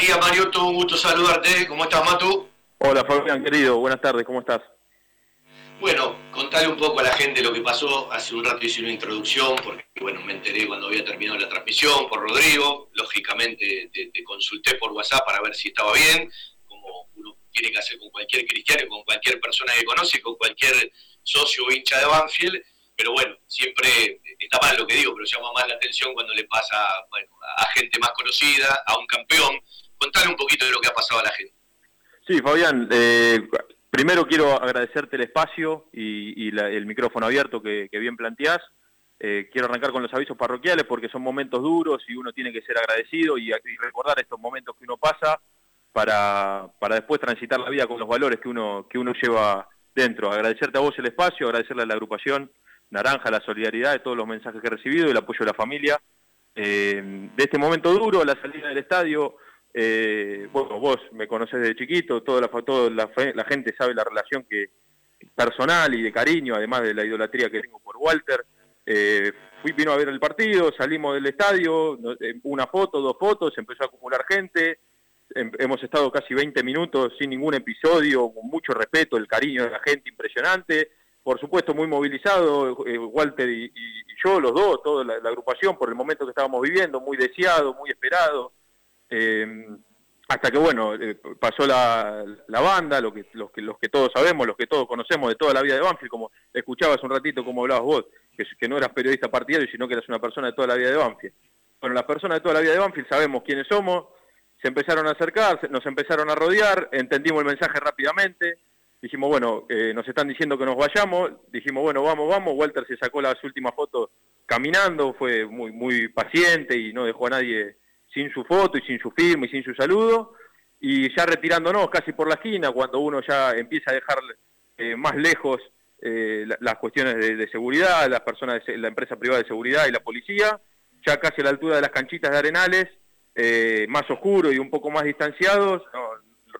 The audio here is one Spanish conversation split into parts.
Matías Mariotto, un gusto saludarte. ¿Cómo estás, Matu? Hola, Fabián, querido. Buenas tardes, ¿cómo estás? Bueno, contale un poco a la gente lo que pasó. Hace un rato hice una introducción, porque bueno, me enteré cuando había terminado la transmisión por Rodrigo. Lógicamente te, consulté por WhatsApp para ver si estaba bien, como uno tiene que hacer con cualquier cristiano, con cualquier persona que conoce, con cualquier socio o hincha de Banfield. Pero bueno, siempre está mal lo que digo, pero llama más la atención cuando le pasa a gente más conocida, a un campeón. Contale un poquito de lo que ha pasado a la gente. Sí, Fabián, eh, Primero quiero agradecerte el espacio y, el micrófono abierto que, bien planteás. Eh, quiero arrancar con los avisos parroquiales porque son momentos duros y uno tiene que ser agradecido y, recordar estos momentos que uno pasa para, después transitar la vida con los valores que uno, que uno lleva dentro. Agradecerte a vos el espacio, agradecerle a la agrupación Naranja la solidaridad de todos los mensajes que he recibido y el apoyo de la familia. Eh, de este momento duro, la salida del estadio, eh, bueno, vos me conocés desde chiquito, toda la, la, gente sabe la relación que personal y de cariño, además de la idolatría que tengo por Walter. Eh, fui, vino a ver el partido, salimos del estadio, eh, una foto, dos fotos, empezó a acumular gente, em, hemos estado casi 20 minutos sin ningún episodio, con mucho respeto, el cariño de la gente impresionante, por supuesto muy movilizado, eh, Walter y, yo, los dos, toda la, agrupación, por el momento que estábamos viviendo, muy deseado, muy esperado, eh, hasta que bueno, eh, pasó la, banda, lo que, los, que, los que todos sabemos, los que todos conocemos de toda la vida de Banfield, como escuchabas un ratito como hablabas vos, que, que no eras periodista partidario, sino que eras una persona de toda la vida de Banfield. Bueno, las personas de toda la vida de Banfield sabemos quiénes somos, se empezaron a acercar, nos empezaron a rodear, entendimos el mensaje rápidamente, dijimos, bueno, eh, nos están diciendo que nos vayamos, dijimos, bueno, vamos, vamos, Walter se sacó las últimas fotos caminando, fue muy, muy paciente y no dejó a nadie sin su foto y sin su firma y sin su saludo, y ya retirándonos casi por la esquina, cuando uno ya empieza a dejar eh, más lejos eh, las cuestiones de, seguridad, las personas, de, la empresa privada de seguridad y la policía, ya casi a la altura de las canchitas de Arenales, eh, más oscuro y un poco más distanciados,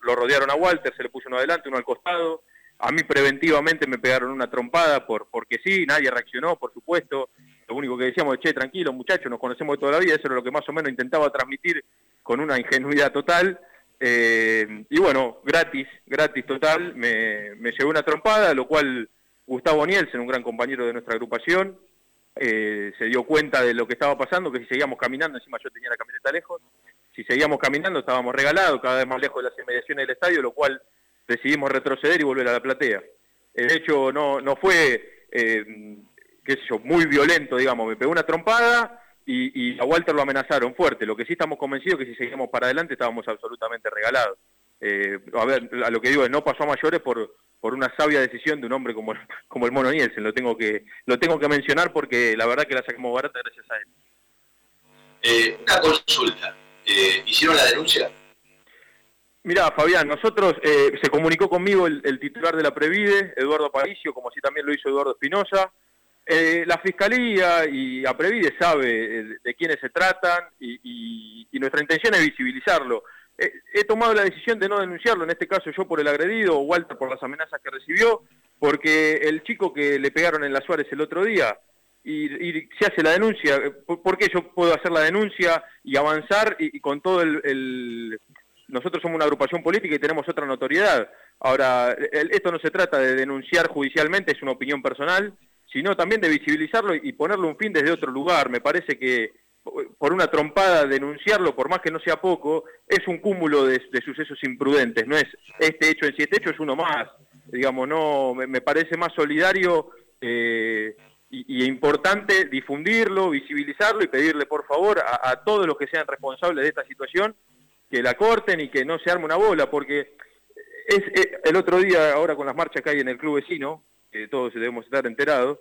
lo rodearon a Walter, se le puso uno adelante, uno al costado, a mí preventivamente me pegaron una trompada por, porque sí, nadie reaccionó, por supuesto, lo único que decíamos che, tranquilo muchachos, nos conocemos de toda la vida, eso era lo que más o menos intentaba transmitir con una ingenuidad total. Eh, y bueno, gratis, gratis total, me, me llevó una trompada, lo cual Gustavo Nielsen, un gran compañero de nuestra agrupación, eh, se dio cuenta de lo que estaba pasando, que si seguíamos caminando, encima yo tenía la camioneta lejos, si seguíamos caminando estábamos regalados, cada vez más lejos de las inmediaciones del estadio, lo cual decidimos retroceder y volver a la platea. De hecho, no, no fue eh, qué sé yo, muy violento, digamos, me pegó una trompada y, a Walter lo amenazaron fuerte. Lo que sí estamos convencidos que si seguimos para adelante estábamos absolutamente regalados. Eh, a ver, a lo que digo, no pasó a mayores por, por una sabia decisión de un hombre como, como el Mono Nielsen. Lo tengo que, lo tengo que mencionar porque la verdad que la sacamos barata gracias a él. Eh, una consulta. Eh, ¿Hicieron la denuncia? Mira, Fabián, nosotros, se comunicó conmigo el, el, titular de la Previde, Eduardo Aparicio, como así también lo hizo Eduardo Espinosa. Eh, la Fiscalía y Aprevide sabe eh, de, quiénes se tratan y, nuestra intención es visibilizarlo. Eh, he tomado la decisión de no denunciarlo, en este caso yo por el agredido, o Walter por las amenazas que recibió, porque el chico que le pegaron en la Suárez el otro día, y, se hace la denuncia, ¿por, qué yo puedo hacer la denuncia y avanzar y, con todo el, Nosotros somos una agrupación política y tenemos otra notoriedad. Ahora, esto no se trata de denunciar judicialmente, es una opinión personal, sino también de visibilizarlo y ponerle un fin desde otro lugar. Me parece que por una trompada denunciarlo, por más que no sea poco, es un cúmulo de, sucesos imprudentes, no es este hecho en sí, este hecho es uno más, digamos, no, me, parece más solidario eh, y, importante difundirlo, visibilizarlo y pedirle por favor a, todos los que sean responsables de esta situación que la corten y que no se arme una bola, porque es, el otro día, ahora con las marchas que hay en el club vecino, que todos debemos estar enterados,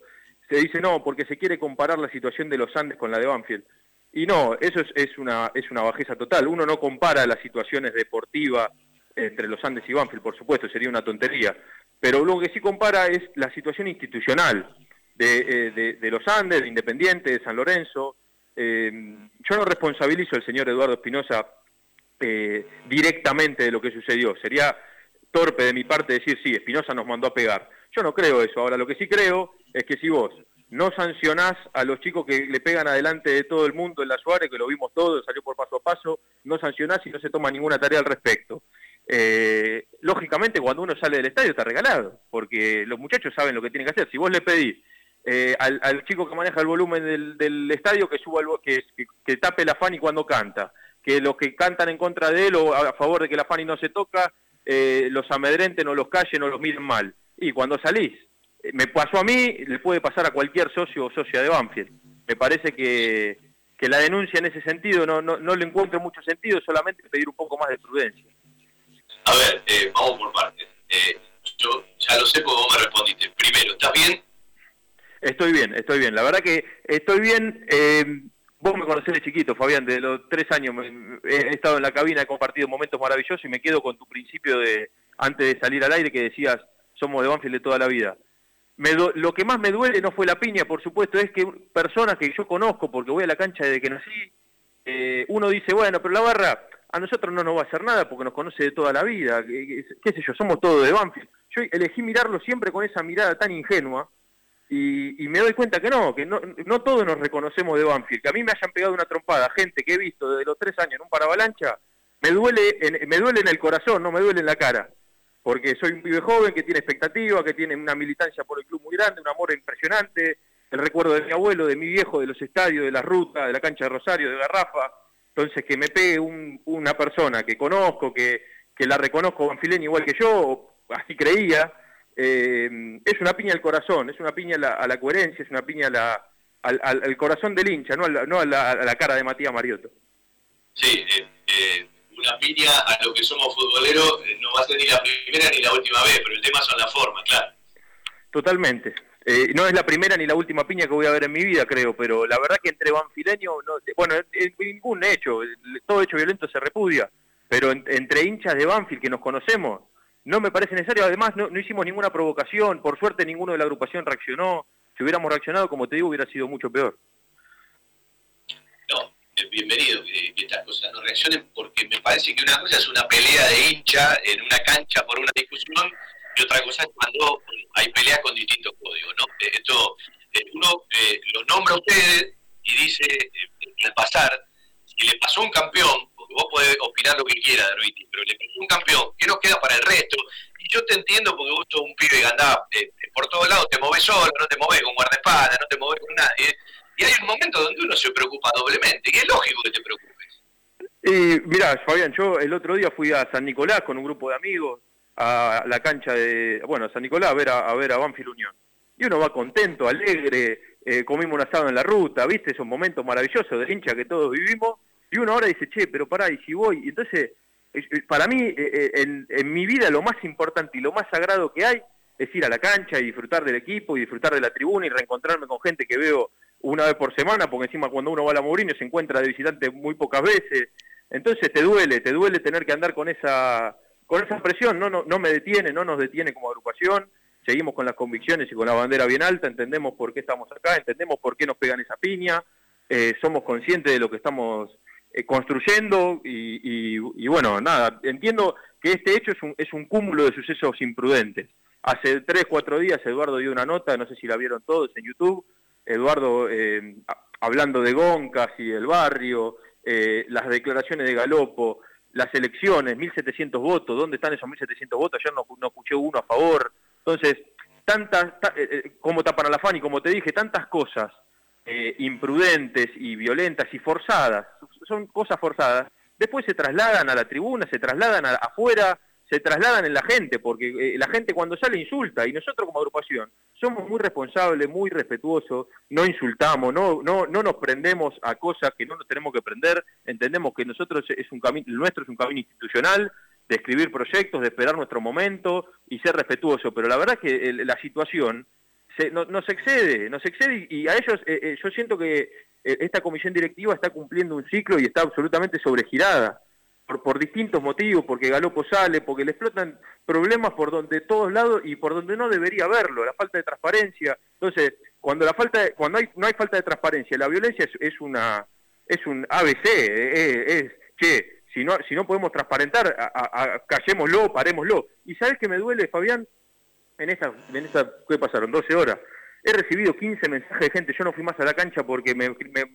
se dice no, porque se quiere comparar la situación de los Andes con la de Banfield. Y no, eso es, una, es una bajeza total. Uno no compara las situaciones deportivas entre los Andes y Banfield, por supuesto, sería una tontería. Pero lo que sí compara es la situación institucional de, eh, los Andes, de Independiente, de San Lorenzo. Eh, yo no responsabilizo al señor Eduardo Espinosa eh, directamente de lo que sucedió. Sería torpe de mi parte decir, sí, Espinosa nos mandó a pegar. Yo no creo eso. Ahora, lo que sí creo es que si vos no sancionás a los chicos que le pegan adelante de todo el mundo en la Suárez, que lo vimos todo, salió por paso a paso, no sancionás y no se toma ninguna tarea al respecto. Eh, lógicamente cuando uno sale del estadio está regalado, porque los muchachos saben lo que tienen que hacer. Si vos le pedís eh, al, chico que maneja el volumen del, estadio que suba que, que, tape la Fanny cuando canta, que los que cantan en contra de él o a favor de que la Fanny no se toca, eh, los amedrenten o los callen o los miren mal. Y cuando salís me pasó a mí, le puede pasar a cualquier socio o socia de Banfield. Me parece que, la denuncia en ese sentido no, no, no le encuentro mucho sentido, solamente pedir un poco más de prudencia. A ver, eh, vamos por partes. Eh, yo ya lo sé porque vos me respondiste. Primero, ¿estás bien? Estoy bien, estoy bien. La verdad que estoy bien. Eh, vos me conocés de chiquito, Fabián, de los tres años he estado en la cabina, he compartido momentos maravillosos y me quedo con tu principio de, antes de salir al aire, que decías, somos de Banfield de toda la vida. Lo que más me duele no fue la piña, por supuesto, es que personas que yo conozco, porque voy a la cancha desde que nací, eh, uno dice, bueno, pero la barra a nosotros no nos va a hacer nada porque nos conoce de toda la vida, qué, sé yo, somos todos de Banfield. Yo elegí mirarlo siempre con esa mirada tan ingenua y, me doy cuenta que no, que no, no, todos nos reconocemos de Banfield, que a mí me hayan pegado una trompada, gente que he visto desde los tres años en un paravalancha, me duele me duele en el corazón, no me duele en la cara porque soy un pibe joven que tiene expectativa, que tiene una militancia por el club muy grande, un amor impresionante, el recuerdo de mi abuelo, de mi viejo, de los estadios, de la ruta, de la cancha de Rosario, de Garrafa, entonces que me pegue una persona que conozco, que, que la reconozco banfileña igual que yo, así creía, eh, es una piña al corazón, es una piña a la, coherencia, es una piña al, corazón del hincha, no, a la, no a la, cara de Matías Mariotto. Sí, eh, eh una piña a lo que somos futboleros eh, no va a ser ni la primera ni la última vez, pero el tema son las formas, claro. Totalmente. Eh, no es la primera ni la última piña que voy a ver en mi vida, creo, pero la verdad que entre banfileños, no, bueno, en ningún hecho, todo hecho violento se repudia, pero entre hinchas de Banfield que nos conocemos, no me parece necesario, además no, no hicimos ninguna provocación, por suerte ninguno de la agrupación reaccionó, si hubiéramos reaccionado, como te digo, hubiera sido mucho peor. Bienvenido que, estas cosas no reaccionen, porque me parece que una cosa es una pelea de hincha en una cancha por una discusión y otra cosa es cuando hay peleas con distintos códigos, ¿no? Eh, esto, eh, uno eh, lo nombra a ustedes y dice, al pasar, si le pasó un campeón, porque vos podés opinar lo que quieras, Ruiti, pero le pasó un campeón, ¿qué nos queda para el resto? Y yo te entiendo porque vos sos un pibe que andás por todos lados, te moves solo, no te moves con guardaespaldas, no te moves con nadie y hay un momento donde uno se preocupa doblemente, y es lógico que te preocupes. Y mirá, Fabián, yo el otro día fui a San Nicolás con un grupo de amigos a la cancha de, bueno, San Nicolás a ver a, ver a Banfield Unión. Y uno va contento, alegre, eh, comimos un asado en la ruta, ¿viste? Esos momentos maravillosos de hincha que todos vivimos. Y uno ahora dice, che, pero pará, y si voy. Y entonces, para mí, eh, eh, en mi vida lo más importante y lo más sagrado que hay es ir a la cancha y disfrutar del equipo y disfrutar de la tribuna y reencontrarme con gente que veo una vez por semana, porque encima cuando uno va a la Mourinho se encuentra de visitante muy pocas veces. Entonces te duele, te duele tener que andar con esa, con esa presión, no, no, no me detiene, no nos detiene como agrupación, seguimos con las convicciones y con la bandera bien alta, entendemos por qué estamos acá, entendemos por qué nos pegan esa piña, eh, somos conscientes de lo que estamos eh, construyendo y, y, bueno, nada, entiendo que este hecho es un, es un cúmulo de sucesos imprudentes. Hace tres, cuatro días Eduardo dio una nota, no sé si la vieron todos en YouTube, Eduardo eh, hablando de Goncas y del barrio, eh, las declaraciones de Galopo, las elecciones, 1.700 votos, ¿dónde están esos 1.700 votos? Ayer no, escuché uno a favor. Entonces, tantas, eh, como tapan a la FAN y como te dije, tantas cosas imprudentes y violentas y forzadas, son cosas forzadas, después se trasladan a la tribuna, se trasladan afuera, se trasladan en la gente, porque la gente cuando sale insulta y nosotros como agrupación somos muy responsables, muy respetuosos, no insultamos, no, no, no nos prendemos a cosas que no nos tenemos que prender, entendemos que nosotros es un camino, nuestro es un camino institucional, de escribir proyectos, de esperar nuestro momento y ser respetuoso, pero la verdad es que la situación se, no, nos excede, nos excede y, a ellos eh, eh, yo siento que eh, esta comisión directiva está cumpliendo un ciclo y está absolutamente sobregirada por, distintos motivos, porque Galopo sale, porque le explotan problemas por donde todos lados y por donde no debería haberlo, la falta de transparencia. Entonces, cuando la falta, cuando hay, no hay falta de transparencia, la violencia es, una es un ABC, es, che, si no, si no podemos transparentar, callémoslo, parémoslo. ¿Y sabes qué me duele, Fabián? En esa, en esa, ¿qué pasaron? 12 horas. he recibido 15 mensajes de gente, yo no fui más a la cancha porque me,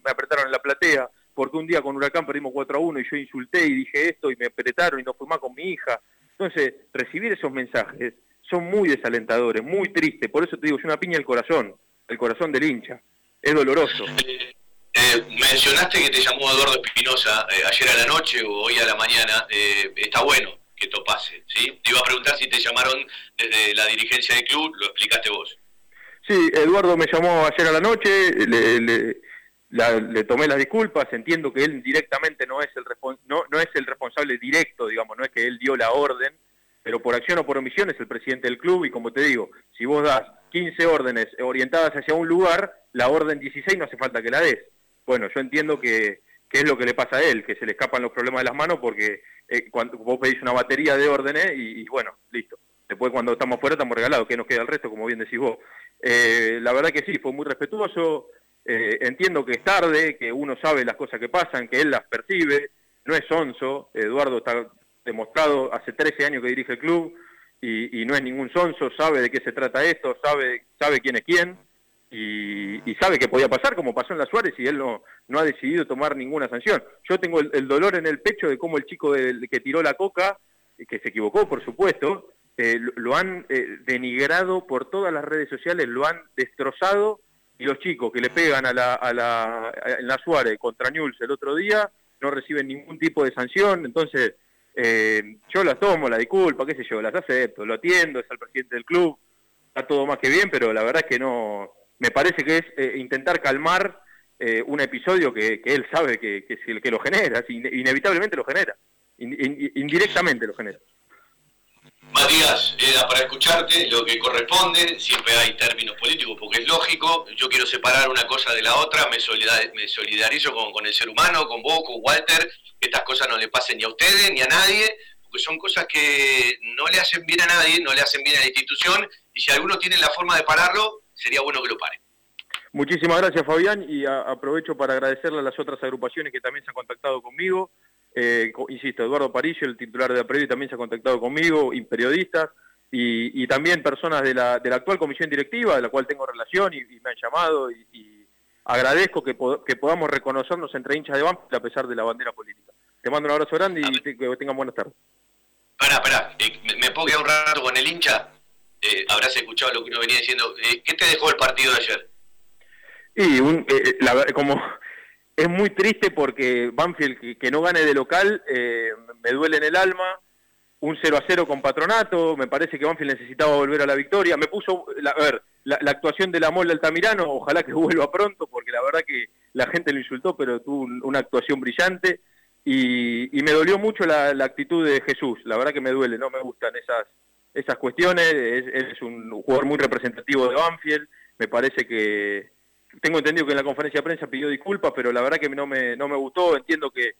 apretaron en la platea, porque un día con Huracán perdimos 4 a 1 y yo insulté y dije esto y me apretaron y no fui más con mi hija. Entonces, recibir esos mensajes son muy desalentadores, muy tristes, por eso te digo, es una piña al corazón, el corazón del hincha, es doloroso. Eh, eh, mencionaste que te llamó Eduardo Espinosa eh, ayer a la noche o hoy a la mañana, está bueno que esto pase, ¿sí? Te iba a preguntar si te llamaron desde la dirigencia del club, lo explicaste vos. Sí, Eduardo me llamó ayer a la noche, le, tomé las disculpas, entiendo que él directamente no es, el no, no es el responsable directo, digamos, no es que él dio la orden, pero por acción o por omisión es el presidente del club y como te digo, si vos das 15 órdenes orientadas hacia un lugar, la orden 16 no hace falta que la des. Bueno, yo entiendo que, es lo que le pasa a él, que se le escapan los problemas de las manos porque eh, cuando vos pedís una batería de órdenes y, bueno, listo. Después cuando estamos fuera estamos regalados, que nos queda el resto, como bien decís vos. Eh, la verdad que sí, fue muy respetuoso, eh, entiendo que es tarde, que uno sabe las cosas que pasan, que él las percibe, no es sonso, Eduardo está demostrado hace 13 años que dirige el club y, no es ningún sonso, sabe de qué se trata esto, sabe, sabe quién es quién y, sabe que podía pasar como pasó en la Suárez y él no, no ha decidido tomar ninguna sanción. Yo tengo el, dolor en el pecho de cómo el chico que tiró la coca, que se equivocó por supuesto, eh, lo, han eh, denigrado por todas las redes sociales, lo han destrozado y los chicos que le pegan a la, a la, en la Suárez contra Newell's el otro día no reciben ningún tipo de sanción, entonces eh, yo las tomo, la disculpa, qué sé yo, las acepto, lo atiendo, es el presidente del club, está todo más que bien, pero la verdad es que no, me parece que es eh, intentar calmar eh, un episodio que, él sabe que, que, que, lo genera, inevitablemente lo genera, indirectamente lo genera. Matías, era para escucharte lo que corresponde, siempre hay términos políticos porque es lógico, yo quiero separar una cosa de la otra, me, solidarizo con, el ser humano, con vos, con Walter, que estas cosas no le pasen ni a ustedes ni a nadie, porque son cosas que no le hacen bien a nadie, no le hacen bien a la institución, y si alguno tiene la forma de pararlo, sería bueno que lo pare. Muchísimas gracias Fabián y aprovecho para agradecerle a las otras agrupaciones que también se han contactado conmigo, eh, insisto, Eduardo Parillo, el titular de la Previa, también se ha contactado conmigo, y periodistas, y, también personas de la, de la, actual comisión directiva, de la cual tengo relación y, me han llamado, y, agradezco que, podamos reconocernos entre hinchas de Banfield a pesar de la bandera política. Te mando un abrazo grande y que tengan buenas tardes. Espera, espera, eh, me, puedo quedar un rato con el hincha. Eh, habrás escuchado lo que uno venía diciendo. Eh, ¿Qué te dejó el partido de ayer? Y un, la, como es muy triste porque Banfield que, no gane de local eh, me duele en el alma. Un 0 a 0 con Patronato, me parece que Banfield necesitaba volver a la victoria. Me puso, la, a ver, la, actuación de la Mole Altamirano, ojalá que vuelva pronto, porque la verdad que la gente lo insultó, pero tuvo una actuación brillante. Y, me dolió mucho la, actitud de Jesús, la verdad que me duele, no me gustan esas, esas cuestiones. es un jugador muy representativo de Banfield, me parece que, tengo entendido que en la conferencia de prensa pidió disculpas, pero la verdad que no me, no me gustó. Entiendo que,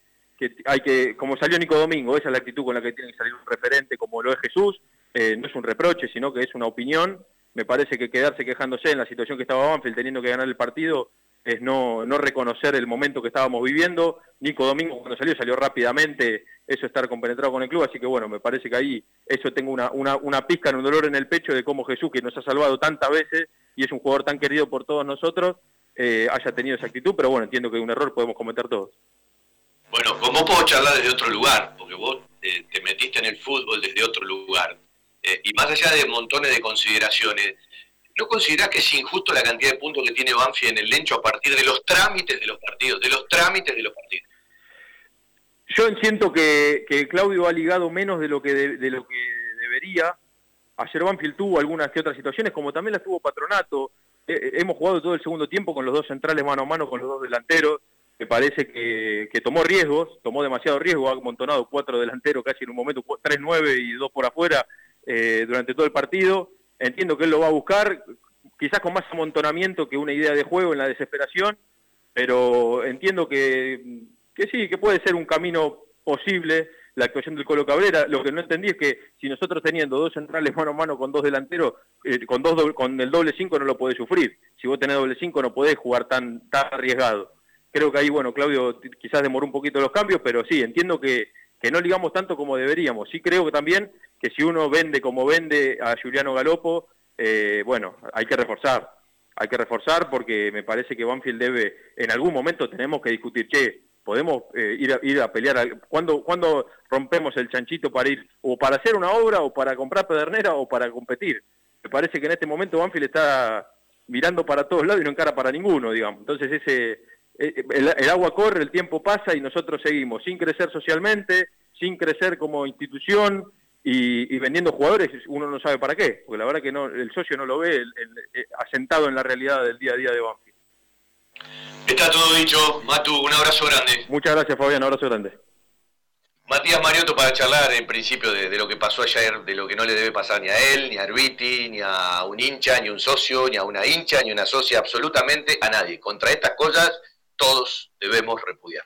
hay que, como salió Nico Domingo, esa es la actitud con la que tiene que salir un referente como lo es Jesús. Eh, no es un reproche, sino que es una opinión. Me parece que quedarse quejándose en la situación que estaba Banfield teniendo que ganar el partido es no, no reconocer el momento que estábamos viviendo. Nico Domingo cuando salió salió rápidamente, eso estar compenetrado con el club, así que bueno, me parece que ahí eso tengo una, una, una pizca, un dolor en el pecho de cómo Jesús, que nos ha salvado tantas veces, y es un jugador tan querido por todos nosotros, eh, haya tenido esa actitud, pero bueno, entiendo que un error podemos cometer todos. Bueno, ¿cómo puedo charlar desde otro lugar? Porque vos te metiste en el fútbol desde otro lugar. Eh, y más allá de montones de consideraciones, ¿no considerás que es injusto la cantidad de puntos que tiene Banfi en el Lencho a partir de los trámites de los partidos? De los trámites de los partidos. Yo siento que, Claudio ha ligado menos de lo que, de lo que debería Ayer Banfield tuvo algunas que otras situaciones, como también las tuvo Patronato. Eh, eh, hemos jugado todo el segundo tiempo con los dos centrales mano a mano, con los dos delanteros. Me parece que, tomó riesgos, tomó demasiado riesgo, ha amontonado cuatro delanteros casi en un momento, tres nueve y dos por afuera eh, durante todo el partido. Entiendo que él lo va a buscar, quizás con más amontonamiento que una idea de juego en la desesperación, pero entiendo que, que sí, que puede ser un camino posible la actuación del Colo Cabrera. Lo que no entendí es que si nosotros teniendo dos centrales mano a mano con dos delanteros, eh, con, dos, con el doble cinco no lo podés sufrir. Si vos tenés doble cinco no podés jugar tan, tan arriesgado. Creo que ahí, bueno, Claudio quizás demoró un poquito los cambios, pero sí, entiendo que, que no ligamos tanto como deberíamos. Sí creo que también que si uno vende como vende a Juliano Galopo, eh, bueno, hay que reforzar. hay que reforzar porque me parece que Banfield debe, en algún momento tenemos que discutir, che, podemos eh, ir, a, ir a pelear, ¿cuándo, cuando rompemos el chanchito para ir o para hacer una obra o para comprar pedernera o para competir? Me parece que en este momento Banfield está mirando para todos lados y no encara para ninguno, digamos. Entonces ese eh, el, agua corre, el tiempo pasa y nosotros seguimos sin crecer socialmente, sin crecer como institución y, vendiendo jugadores, uno no sabe para qué, porque la verdad que no, el socio no lo ve eh, asentado en la realidad del día a día de Banfield. Está todo dicho, Matu, un abrazo grande. Muchas gracias Fabián, un abrazo grande. Matías Mariotto para charlar en principio de, de, lo que pasó ayer, de lo que no le debe pasar ni a él, ni a Arbiti, ni a un hincha, ni a un socio, ni a una hincha, ni a una socia, absolutamente a nadie. Contra estas cosas todos debemos repudiar.